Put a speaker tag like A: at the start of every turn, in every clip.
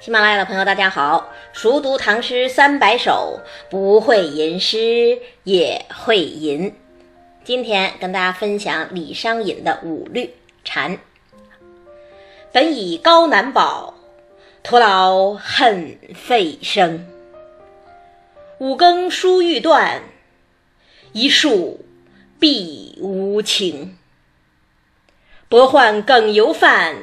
A: 喜马拉雅的朋友，大家好！熟读唐诗三百首，不会吟诗也会吟。今天跟大家分享李商隐的五律《蝉》。本以高难饱，徒劳恨费声。五更书欲断，一树碧无情。薄唤更犹犯，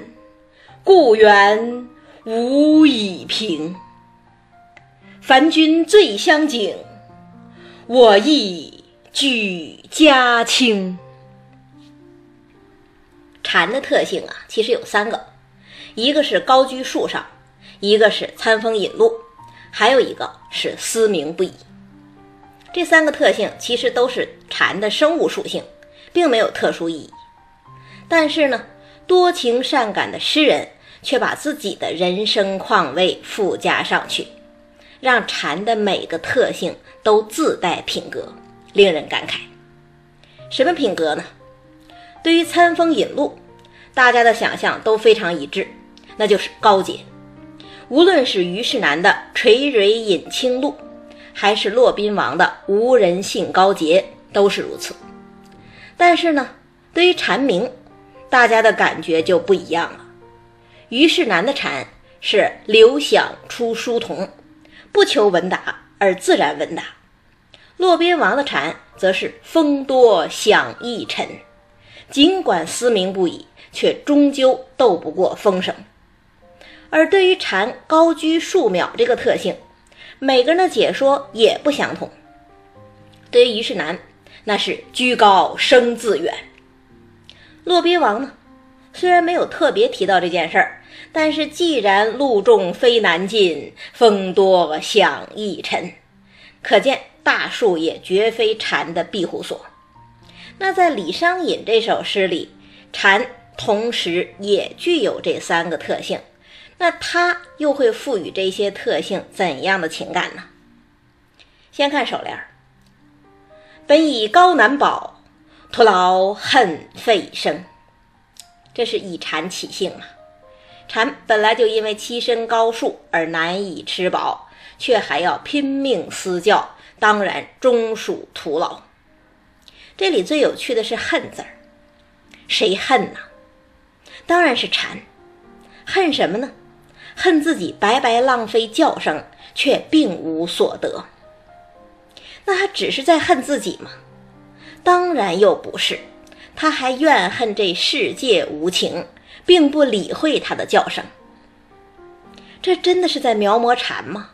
A: 故园。无以平，凡君最相景，我亦举家清。蝉的特性啊，其实有三个，一个是高居树上，一个是餐风饮露，还有一个是嘶鸣不已。这三个特性其实都是蝉的生物属性，并没有特殊意义。但是呢，多情善感的诗人。却把自己的人生况味附加上去，让蝉的每个特性都自带品格，令人感慨。什么品格呢？对于餐风饮露，大家的想象都非常一致，那就是高洁。无论是虞世南的垂蕊饮清露，还是骆宾王的无人性高洁，都是如此。但是呢，对于蝉鸣，大家的感觉就不一样了。虞世南的蝉是流响出书童，不求闻达而自然闻达；骆宾王的蝉则是风多响亦沉，尽管嘶鸣不已，却终究斗不过风声。而对于蝉高居数秒这个特性，每个人的解说也不相同。对于虞世南，那是居高声自远；骆宾王呢？虽然没有特别提到这件事儿，但是既然路重非难进，风多响易沉，可见大树也绝非蝉的庇护所。那在李商隐这首诗里，蝉同时也具有这三个特性，那他又会赋予这些特性怎样的情感呢？先看首联：“本以高难饱，徒劳恨费声。”这是以蝉起兴啊！蝉本来就因为栖身高树而难以吃饱，却还要拼命嘶叫，当然终属徒劳。这里最有趣的是“恨”字儿，谁恨呢？当然是蝉。恨什么呢？恨自己白白浪费叫声，却并无所得。那他只是在恨自己吗？当然又不是。他还怨恨这世界无情，并不理会他的叫声。这真的是在描摹蝉吗？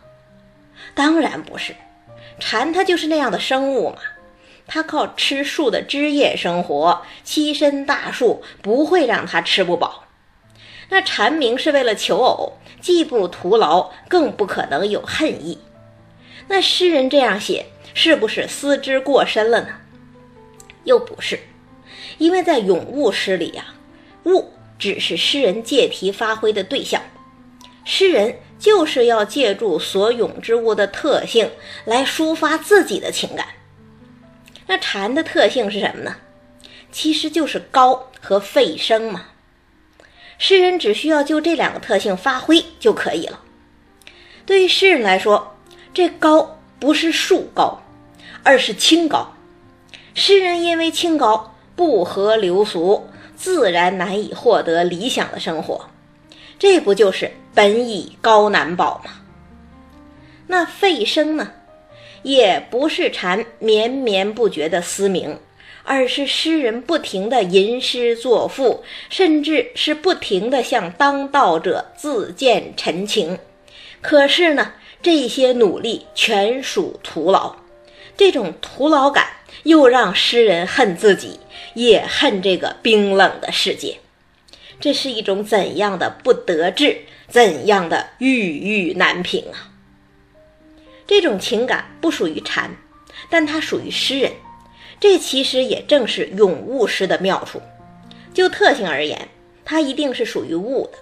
A: 当然不是，蝉它就是那样的生物嘛。它靠吃树的枝叶生活，栖身大树不会让它吃不饱。那蝉鸣是为了求偶，既不徒劳，更不可能有恨意。那诗人这样写，是不是思之过深了呢？又不是。因为在咏物诗里呀，物只是诗人借题发挥的对象，诗人就是要借助所咏之物的特性来抒发自己的情感。那蝉的特性是什么呢？其实就是高和费声嘛。诗人只需要就这两个特性发挥就可以了。对于诗人来说，这高不是树高，而是清高。诗人因为清高。不合流俗，自然难以获得理想的生活，这不就是本以高难保吗？那费声呢，也不是蝉绵绵不绝的嘶鸣，而是诗人不停的吟诗作赋，甚至是不停的向当道者自荐陈情。可是呢，这些努力全属徒劳，这种徒劳感又让诗人恨自己。也恨这个冰冷的世界，这是一种怎样的不得志，怎样的郁郁难平啊！这种情感不属于禅，但它属于诗人。这其实也正是咏物诗的妙处。就特性而言，它一定是属于物的；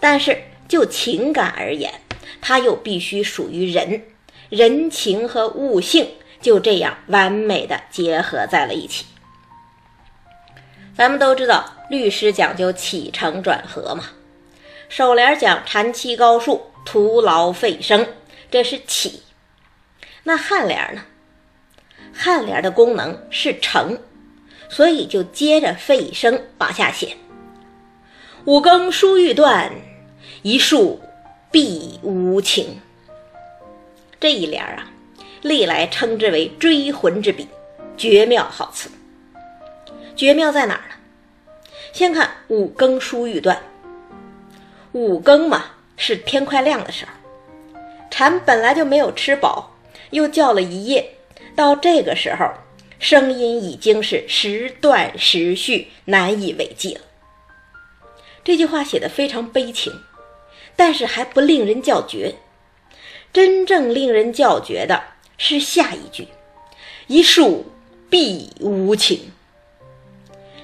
A: 但是就情感而言，它又必须属于人。人情和物性就这样完美的结合在了一起。咱们都知道，律师讲究起承转合嘛。首联讲蝉栖高树，徒劳费声，这是起。那颔联呢？颔联的功能是成，所以就接着费声往下写。五更书欲断，一树碧无情。这一联啊，历来称之为追魂之笔，绝妙好词。绝妙在哪儿呢？先看五更书欲断。五更嘛，是天快亮的时候，蝉本来就没有吃饱，又叫了一夜，到这个时候，声音已经是时断时续，难以为继了。这句话写的非常悲情，但是还不令人叫绝。真正令人叫绝的是下一句：“一树碧无情。”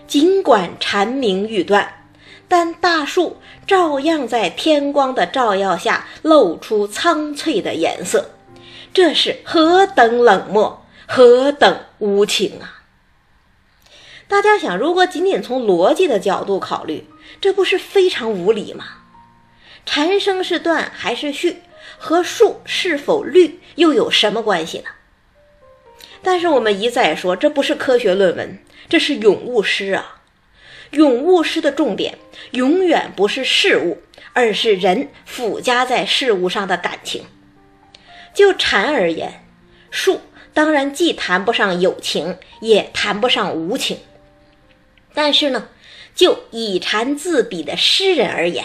A: 尽管蝉鸣欲断，但大树照样在天光的照耀下露出苍翠的颜色。这是何等冷漠，何等无情啊！大家想，如果仅仅从逻辑的角度考虑，这不是非常无理吗？蝉声是断还是续？和树是否绿又有什么关系呢？但是我们一再说，这不是科学论文，这是咏物诗啊！咏物诗的重点永远不是事物，而是人附加在事物上的感情。就禅而言，树当然既谈不上有情，也谈不上无情。但是呢，就以禅自比的诗人而言，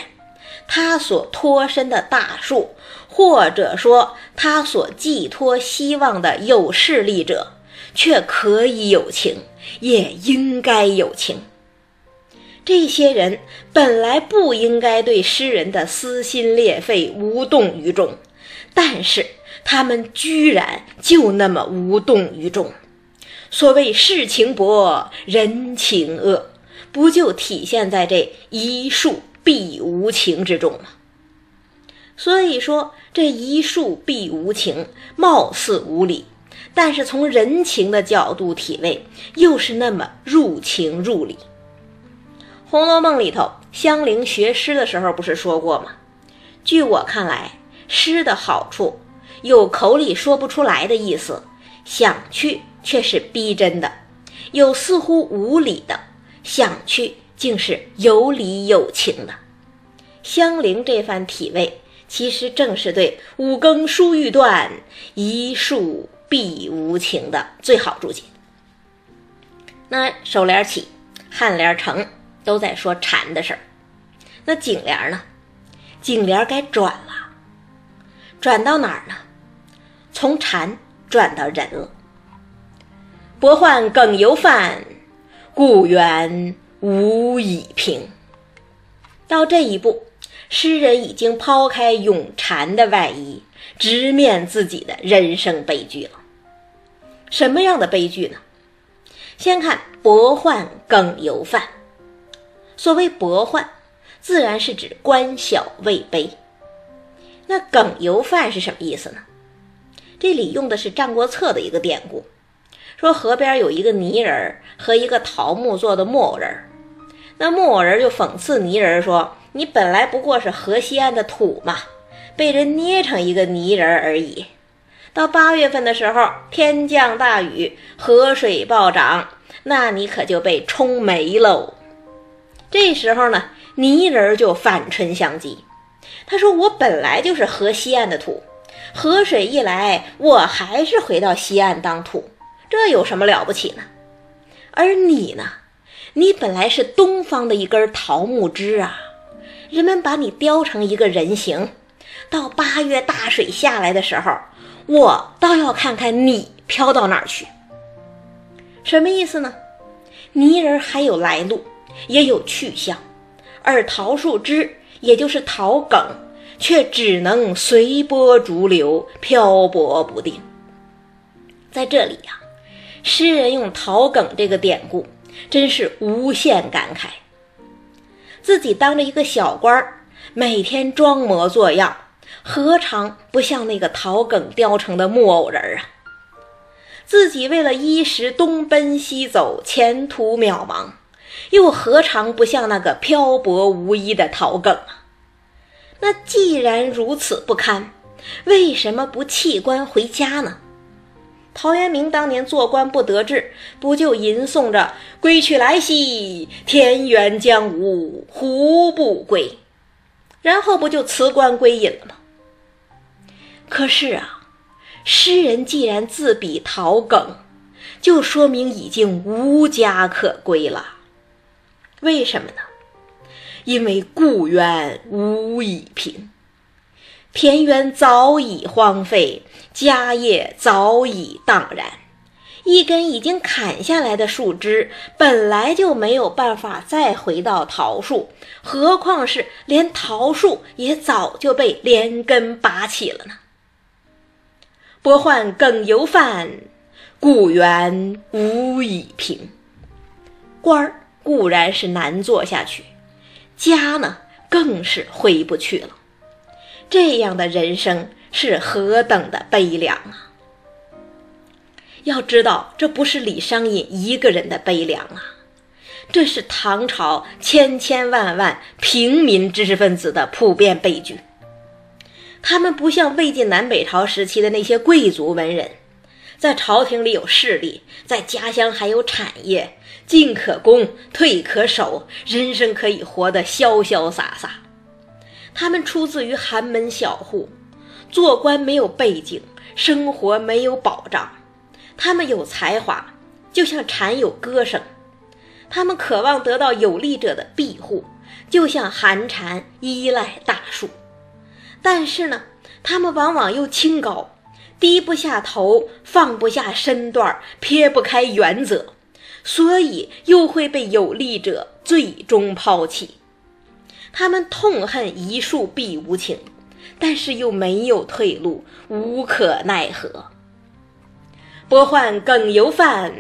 A: 他所托身的大树。或者说，他所寄托希望的有势力者，却可以有情，也应该有情。这些人本来不应该对诗人的撕心裂肺无动于衷，但是他们居然就那么无动于衷。所谓世情薄，人情恶，不就体现在这一树必无情之中吗？所以说。这一树必无情，貌似无理，但是从人情的角度体味，又是那么入情入理。《红楼梦》里头，香菱学诗的时候不是说过吗？据我看来，诗的好处有口里说不出来的意思，想去却是逼真的；有似乎无理的，想去竟是有理有情的。香菱这番体味。其实正是对“五更书欲断，一树碧无情”的最好注解。那首联起，颔联成，都在说蝉的事儿。那颈联呢？颈联该转了，转到哪儿呢？从蝉转到人了。薄宦梗犹泛，故园无以平。到这一步。诗人已经抛开咏蝉的外衣，直面自己的人生悲剧了。什么样的悲剧呢？先看“薄宦梗犹泛”。所谓“薄宦”，自然是指官小位卑。那“梗犹泛”是什么意思呢？这里用的是《战国策》的一个典故，说河边有一个泥人和一个桃木做的木偶人，那木偶人就讽刺泥人说。你本来不过是河西岸的土嘛，被人捏成一个泥人而已。到八月份的时候，天降大雨，河水暴涨，那你可就被冲没喽。这时候呢，泥人就反唇相讥，他说：“我本来就是河西岸的土，河水一来，我还是回到西岸当土，这有什么了不起呢？而你呢，你本来是东方的一根桃木枝啊。”人们把你雕成一个人形，到八月大水下来的时候，我倒要看看你飘到哪儿去。什么意思呢？泥人还有来路，也有去向，而桃树枝，也就是桃梗，却只能随波逐流，漂泊不定。在这里呀，诗人用桃梗这个典故，真是无限感慨。自己当着一个小官儿，每天装模作样，何尝不像那个桃梗雕成的木偶人啊？自己为了衣食东奔西走，前途渺茫，又何尝不像那个漂泊无依的桃梗啊？那既然如此不堪，为什么不弃官回家呢？陶渊明当年做官不得志，不就吟诵着“归去来兮，田园将芜胡不归”，然后不就辞官归隐了吗？可是啊，诗人既然自比陶耿，就说明已经无家可归了。为什么呢？因为故园无以平。田园早已荒废，家业早已荡然。一根已经砍下来的树枝，本来就没有办法再回到桃树，何况是连桃树也早就被连根拔起了呢？拨换更犹饭，故园无以平。官儿固然是难做下去，家呢更是回不去了。这样的人生是何等的悲凉啊！要知道，这不是李商隐一个人的悲凉啊，这是唐朝千千万万平民知识分子的普遍悲剧。他们不像魏晋南北朝时期的那些贵族文人，在朝廷里有势力，在家乡还有产业，进可攻，退可守，人生可以活得潇潇洒洒。他们出自于寒门小户，做官没有背景，生活没有保障。他们有才华，就像蝉有歌声；他们渴望得到有力者的庇护，就像寒蝉依赖大树。但是呢，他们往往又清高，低不下头，放不下身段，撇不开原则，所以又会被有力者最终抛弃。他们痛恨一树碧无情，但是又没有退路，无可奈何。拨换更犹饭，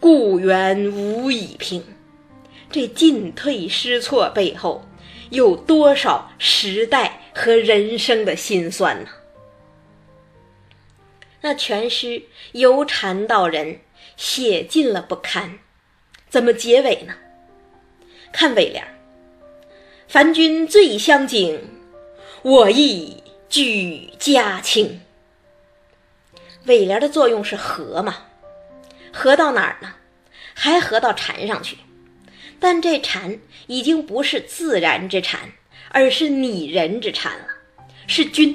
A: 故园无以平。这进退失措背后，有多少时代和人生的辛酸呢？那全诗由禅到人，写尽了不堪，怎么结尾呢？看尾联儿。凡君最相敬，我亦举家清。尾联的作用是合嘛？合到哪儿呢？还合到禅上去。但这禅已经不是自然之禅，而是拟人之禅了。是君，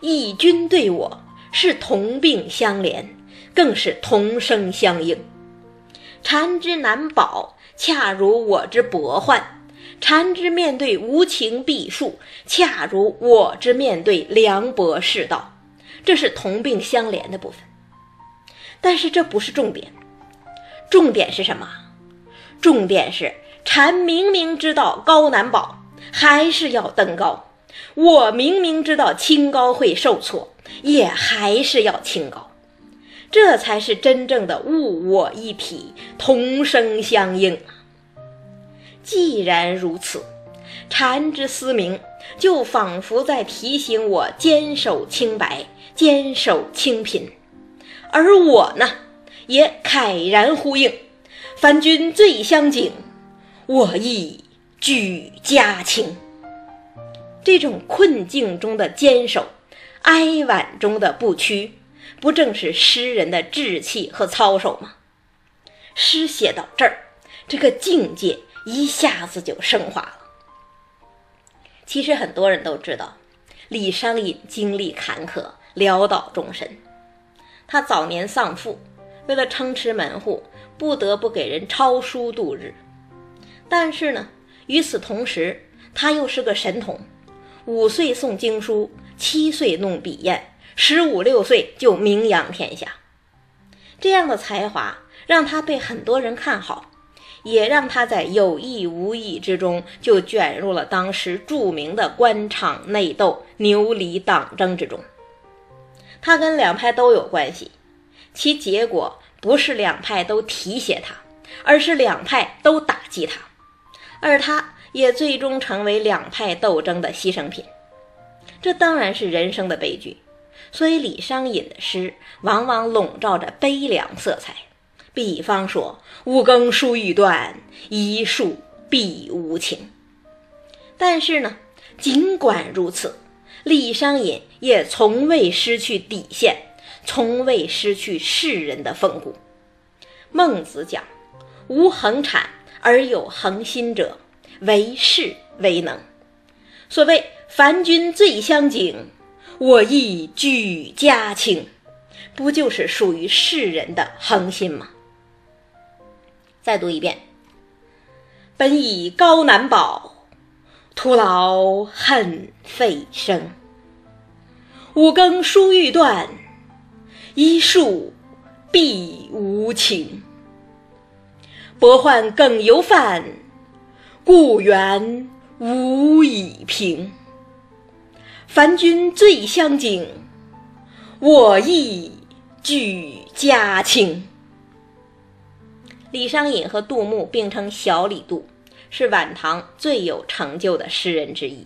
A: 以君对我，是同病相怜，更是同声相应。禅之难保，恰如我之薄患。禅之面对无情避数，恰如我之面对凉薄世道，这是同病相怜的部分。但是这不是重点，重点是什么？重点是禅明明知道高难保，还是要登高；我明明知道清高会受挫，也还是要清高。这才是真正的物我一体，同声相应。既然如此，禅之思明就仿佛在提醒我坚守清白，坚守清贫，而我呢，也慨然呼应：凡君最相敬，我亦举家清。这种困境中的坚守，哀婉中的不屈，不正是诗人的志气和操守吗？诗写到这儿，这个境界。一下子就升华了。其实很多人都知道，李商隐经历坎坷，潦倒终身。他早年丧父，为了撑持门户，不得不给人抄书度日。但是呢，与此同时，他又是个神童，五岁诵经书，七岁弄笔砚，十五六岁就名扬天下。这样的才华让他被很多人看好。也让他在有意无意之中就卷入了当时著名的官场内斗、牛李党争之中。他跟两派都有关系，其结果不是两派都提携他，而是两派都打击他，而他也最终成为两派斗争的牺牲品。这当然是人生的悲剧，所以李商隐的诗往往笼罩着悲凉色彩。比方说“五更书欲断，一树碧无情”，但是呢，尽管如此，李商隐也从未失去底线，从未失去世人的风骨。孟子讲：“无恒产而有恒心者，为士为能。”所谓“凡君最相敬，我亦举家轻”，不就是属于世人的恒心吗？再读一遍：“本以高难保。”徒劳恨费声，五更疏欲断，一树碧无情。薄患更犹犯，故园无以平。凡君最相敬，我亦举家轻。李商隐和杜牧并称小李杜。是晚唐最有成就的诗人之一，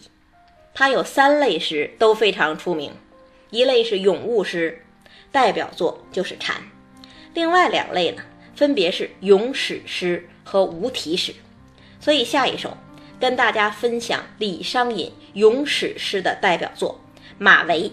A: 他有三类诗都非常出名，一类是咏物诗，代表作就是《蝉》；另外两类呢，分别是咏史诗和无题诗。所以下一首跟大家分享李商隐咏史诗的代表作《马嵬》。